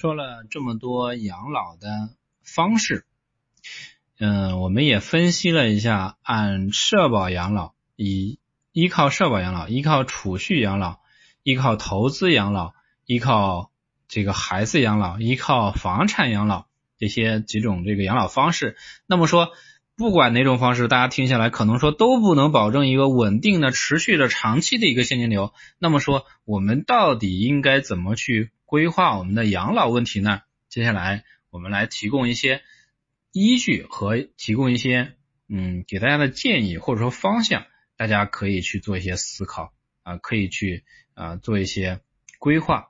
说了这么多养老的方式，嗯，我们也分析了一下，按社保养老，以依靠社保养老、依靠储蓄养老、依靠投资养老、依靠这个孩子养老、依靠房产养老这些几种这个养老方式。那么说，不管哪种方式，大家听下来可能说都不能保证一个稳定的、持续的、长期的一个现金流。那么说，我们到底应该怎么去？规划我们的养老问题呢？接下来我们来提供一些依据和提供一些嗯给大家的建议或者说方向，大家可以去做一些思考啊，可以去啊做一些规划。